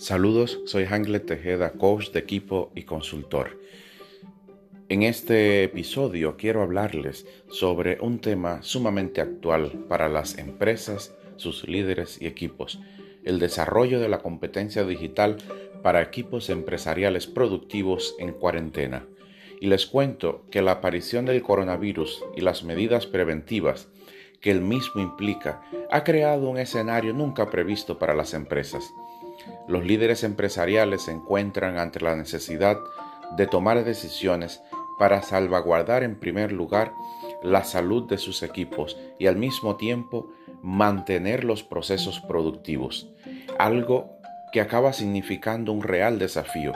Saludos, soy Hanglet Tejeda, coach de equipo y consultor. En este episodio quiero hablarles sobre un tema sumamente actual para las empresas, sus líderes y equipos, el desarrollo de la competencia digital para equipos empresariales productivos en cuarentena. Y les cuento que la aparición del coronavirus y las medidas preventivas que el mismo implica ha creado un escenario nunca previsto para las empresas los líderes empresariales se encuentran ante la necesidad de tomar decisiones para salvaguardar en primer lugar la salud de sus equipos y al mismo tiempo mantener los procesos productivos, algo que acaba significando un real desafío,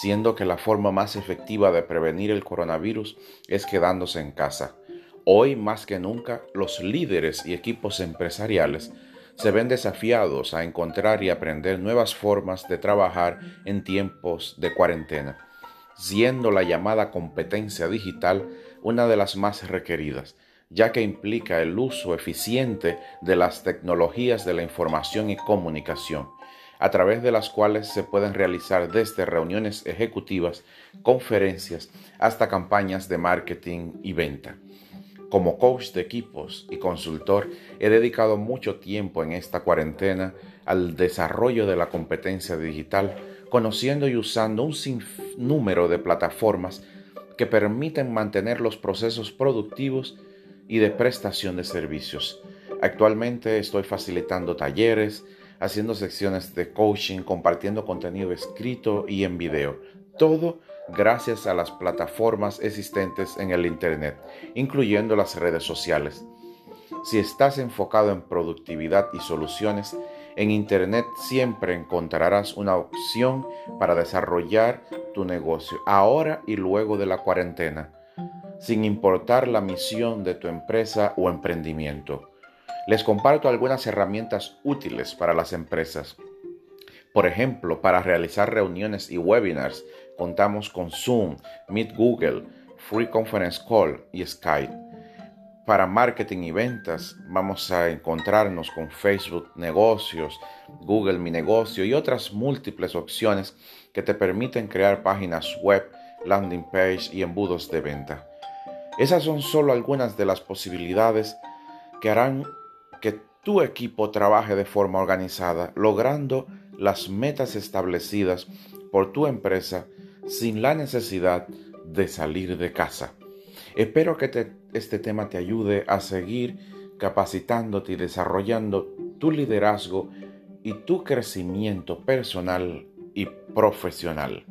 siendo que la forma más efectiva de prevenir el coronavirus es quedándose en casa. Hoy más que nunca, los líderes y equipos empresariales se ven desafiados a encontrar y aprender nuevas formas de trabajar en tiempos de cuarentena, siendo la llamada competencia digital una de las más requeridas, ya que implica el uso eficiente de las tecnologías de la información y comunicación, a través de las cuales se pueden realizar desde reuniones ejecutivas, conferencias, hasta campañas de marketing y venta. Como coach de equipos y consultor, he dedicado mucho tiempo en esta cuarentena al desarrollo de la competencia digital, conociendo y usando un sinnúmero de plataformas que permiten mantener los procesos productivos y de prestación de servicios. Actualmente estoy facilitando talleres, haciendo secciones de coaching, compartiendo contenido escrito y en video. Todo gracias a las plataformas existentes en el Internet, incluyendo las redes sociales. Si estás enfocado en productividad y soluciones, en Internet siempre encontrarás una opción para desarrollar tu negocio ahora y luego de la cuarentena, sin importar la misión de tu empresa o emprendimiento. Les comparto algunas herramientas útiles para las empresas. Por ejemplo, para realizar reuniones y webinars contamos con Zoom, Meet Google, Free Conference Call y Skype. Para marketing y ventas vamos a encontrarnos con Facebook Negocios, Google Mi Negocio y otras múltiples opciones que te permiten crear páginas web, landing page y embudos de venta. Esas son solo algunas de las posibilidades que harán que tu equipo trabaje de forma organizada, logrando las metas establecidas por tu empresa sin la necesidad de salir de casa. Espero que este tema te ayude a seguir capacitándote y desarrollando tu liderazgo y tu crecimiento personal y profesional.